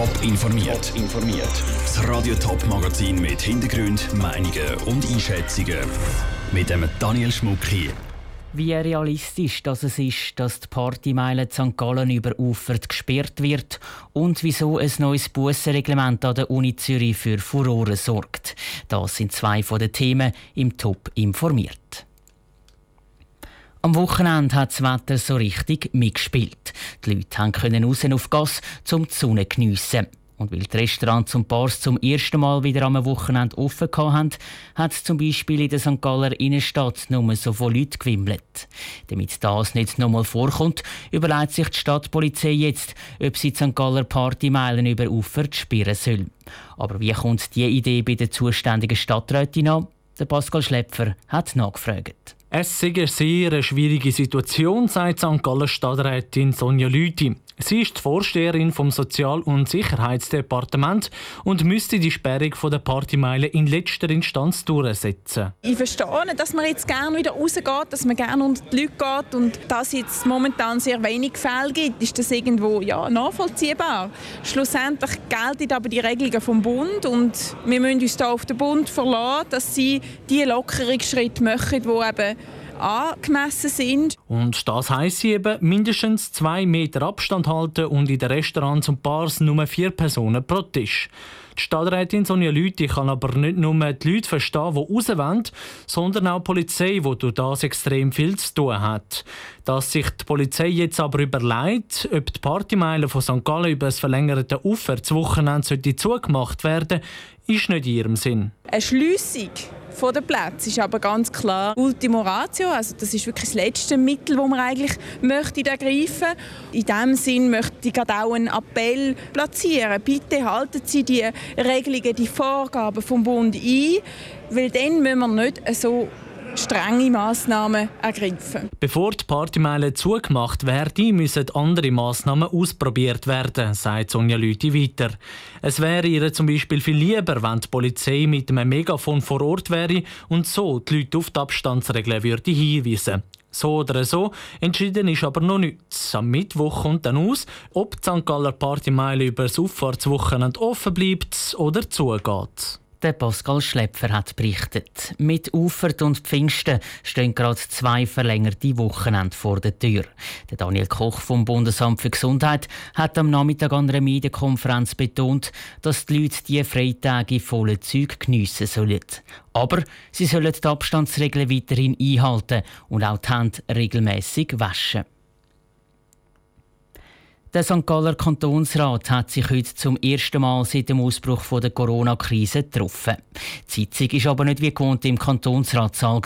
Top informiert. informiert. Das Radio Top Magazin mit Hintergrund, Meinungen und Einschätzungen mit dem Daniel Schmuck hier. Wie realistisch das es ist, dass die Partymeile St. Gallen überufert gesperrt wird und wieso ein neues Bussenreglement an der Uni Zürich für Furore sorgt. Das sind zwei von den Themen im Top informiert. Am Wochenende hat das Wetter so richtig mitgespielt. Die Leute können raus auf Gas, um die Sonne geniessen. Und weil die Restaurants und Bars zum ersten Mal wieder am Wochenende offen hatten, hat es zum Beispiel in der St. Galler Innenstadt nur so viele Leute gewimmelt. Damit das nicht nochmal vorkommt, überlegt sich die Stadtpolizei jetzt, ob sie die St. Galler Partymeilen über Ufer sperren soll. Aber wie kommt diese Idee bei der zuständigen Stadträtin an? Der Pascal Schlepfer hat nachgefragt. Es ist eine sehr schwierige Situation, sagt St. Gallen Stadträtin Sonja Lüthi. Sie ist die Vorsteherin vom Sozial- und Sicherheitsdepartement und müsste die Sperrung der Partymeile in letzter Instanz durchsetzen. Ich verstehe, dass man jetzt gerne wieder rausgeht, dass man gerne unter die Leute geht und dass es jetzt momentan sehr wenig Fälle gibt, ist das irgendwo ja, nachvollziehbar. Schlussendlich gelten aber die Regelungen vom Bund und wir müssen uns da auf den Bund verlassen, dass sie die Lockerungsschritte machen, die eben angemessen sind. Und das heisst eben mindestens zwei Meter Abstand halten und in den Restaurants und Bars nur vier Personen pro Tisch. Die Stadträtin Sonja Lüthi kann aber nicht nur die Leute verstehen, die raus wollen, sondern auch die Polizei, die durch das extrem viel zu tun hat. Dass sich die Polizei jetzt aber überlegt, ob die Partymeile von St. Gallen über das verlängerte Ufer das Wochenende zugemacht werden ist nicht in ihrem Sinn. Eine Schliessung von den Plätzen ist aber ganz klar Ultimo Ratio. Also das ist wirklich das letzte Mittel, das man eigentlich möchte ergreifen In diesem Sinn möchte ich gerade auch einen Appell platzieren. Bitte halten Sie die Regelungen, die Vorgaben vom Bund ein, weil dann müssen wir nicht so strenge Massnahmen ergreifen. Bevor die Partymeile zugemacht werden, müssen andere Massnahmen ausprobiert werden, sagt Sonja Lüthi weiter. Es wäre ihr zum Beispiel viel lieber, wenn die Polizei mit einem Megafon vor Ort wäre und so die Leute auf die Abstandsregeln würde hinweisen. So oder so, entschieden ist aber noch nichts. Am Mittwoch kommt dann aus, ob die St. Galler Partymeile über das Auffahrtswochenende offen bleibt oder zugeht. Der Pascal Schlepfer hat berichtet. Mit Ufert und Pfingsten stehen gerade zwei verlängerte Wochenende vor der Tür. Der Daniel Koch vom Bundesamt für Gesundheit hat am Nachmittag an einer Medienkonferenz betont, dass die Leute diese Freitage volle Zeug geniessen sollen. Aber sie sollen die Abstandsregeln weiterhin einhalten und auch die Hände regelmäßig waschen. Der St. Galler Kantonsrat hat sich heute zum ersten Mal seit dem Ausbruch der Corona-Krise getroffen. Die Sitzung war aber nicht wie gewohnt im Kantonsratssaal,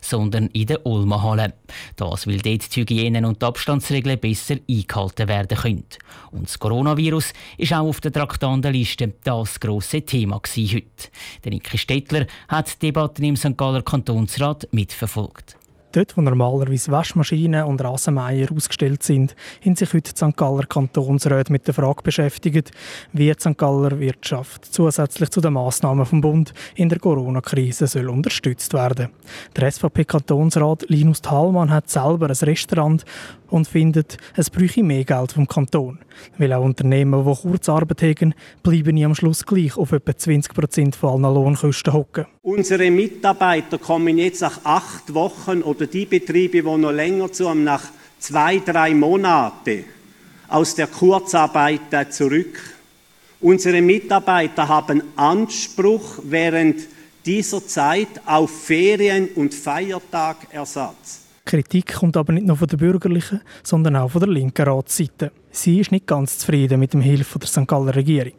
sondern in der Ulma-Halle. Das, weil dort die Hygiene- und die Abstandsregeln besser eingehalten werden können. Und das Coronavirus ist auch auf der Traktandenliste das grosse Thema heute. Der Niki Stettler hat die Debatten im St. Galler Kantonsrat mitverfolgt. Dort, wo normalerweise Waschmaschinen und Rasenmeier ausgestellt sind, haben sich heute die St. Galler Kantonsräte mit der Frage beschäftigt, wie die St. Galler Wirtschaft zusätzlich zu den Massnahmen vom Bund in der Corona-Krise soll unterstützt werden. Der SVP-Kantonsrat Linus Thalmann hat selber ein Restaurant und findet, es bräuchte mehr Geld vom Kanton. Weil auch Unternehmen, die Kurzarbeit haben, bleiben am Schluss gleich auf etwa 20 Prozent von allen Lohnkosten hocken. Unsere Mitarbeiter kommen jetzt nach acht Wochen oder die Betriebe, die noch länger zu haben, nach zwei, drei Monaten aus der Kurzarbeit zurück. Unsere Mitarbeiter haben Anspruch während dieser Zeit auf Ferien- und Feiertagersatz. Kritik kommt aber nicht nur von der bürgerlichen, sondern auch von der linken Ratsseite. Sie ist nicht ganz zufrieden mit dem Hilfe der St. Galler Regierung.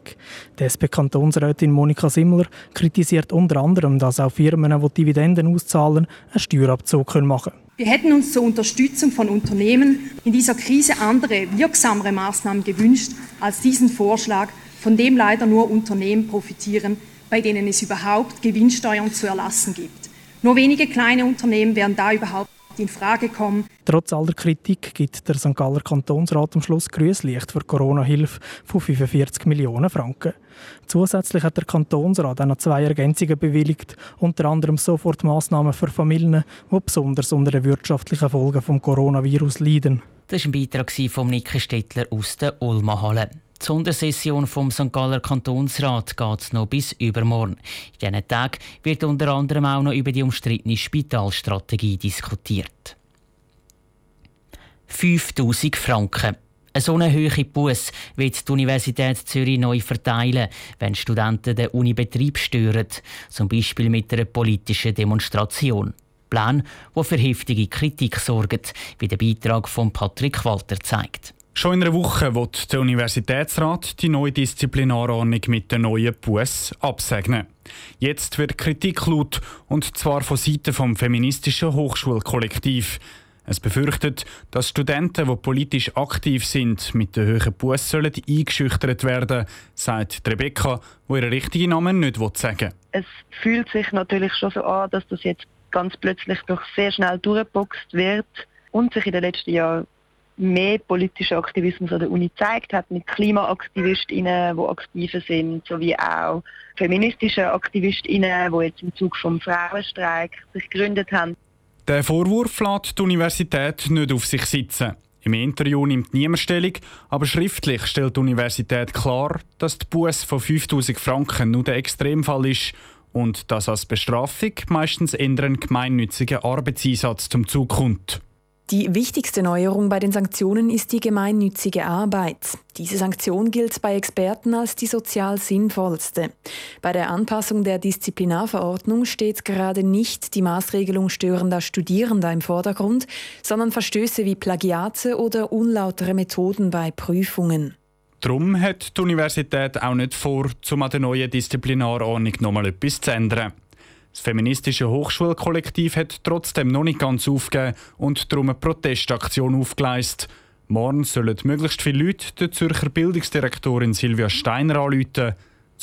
Die SP-Kantonsrätin Monika Simmler kritisiert unter anderem, dass auch Firmen, die Dividenden auszahlen, einen Steuerabzug machen können. Wir hätten uns zur Unterstützung von Unternehmen in dieser Krise andere, wirksamere Maßnahmen gewünscht als diesen Vorschlag, von dem leider nur Unternehmen profitieren, bei denen es überhaupt Gewinnsteuern zu erlassen gibt. Nur wenige kleine Unternehmen werden da überhaupt in Frage kommen. Trotz aller Kritik gibt der St. Galler Kantonsrat am Schluss Grüßlicht für Corona-Hilfe von 45 Millionen Franken. Zusätzlich hat der Kantonsrat auch noch zwei Ergänzungen bewilligt, unter anderem Sofortmaßnahmen für Familien, die besonders unter den wirtschaftlichen Folgen vom Coronavirus leiden. Das war ein Beitrag von Nike Stettler aus der Ulma Halle. Die Sondersession vom St. Galler Kantonsrat geht noch bis übermorgen. In diesen Tagen wird unter anderem auch noch über die umstrittene Spitalstrategie diskutiert. 5000 Franken. So eine hohe Buß wird die Universität Zürich neu verteilen, wenn Studenten den Unibetrieb stören, zum Beispiel mit einer politischen Demonstration. Plan, der für heftige Kritik sorgt, wie der Beitrag von Patrick Walter zeigt. Schon in einer Woche wird der Universitätsrat die neue Disziplinarordnung mit der neuen Buß absegnen. Jetzt wird Kritik laut, und zwar von Seiten vom feministischen Hochschulkollektiv. Es befürchtet, dass Studenten, die politisch aktiv sind, mit der hohen Buß sollen eingeschüchtert werden, sagt Rebecca, die ihren richtigen Namen nicht sagen will. Es fühlt sich natürlich schon so an, dass das jetzt ganz plötzlich doch sehr schnell durchgeboxt wird und sich in den letzten Jahren mehr politischer Aktivismus an der Uni gezeigt hat, mit KlimaaktivistInnen, die aktiver sind, sowie auch feministische AktivistInnen, die jetzt im Zug vom Frauenstreik sich gegründet haben. Der Vorwurf lässt die Universität nicht auf sich sitzen. Im Interview nimmt niemand Stellung, aber schriftlich stellt die Universität klar, dass die Buß von 5000 Franken nur der Extremfall ist und dass als Bestrafung meistens eher ein gemeinnütziger Arbeitseinsatz zum Zug kommt. Die wichtigste Neuerung bei den Sanktionen ist die gemeinnützige Arbeit. Diese Sanktion gilt bei Experten als die sozial sinnvollste. Bei der Anpassung der Disziplinarverordnung steht gerade nicht die Maßregelung störender Studierender im Vordergrund, sondern Verstöße wie Plagiate oder unlautere Methoden bei Prüfungen. Darum hat die Universität auch nicht vor, um an der neuen Disziplinarordnung nochmal etwas zu ändern. Das feministische Hochschulkollektiv hat trotzdem noch nicht ganz aufgegeben und darum eine Protestaktion aufgeleistet. Morgen sollen möglichst viele Leute der Zürcher Bildungsdirektorin Silvia Steiner anrufen,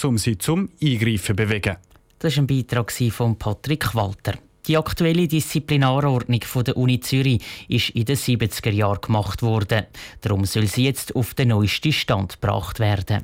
um sie zum Eingreifen zu bewegen. Das war ein Beitrag von Patrick Walter. Die aktuelle Disziplinarordnung der Uni Zürich ist in den 70er Jahren gemacht worden. Darum soll sie jetzt auf den neuesten Stand gebracht werden.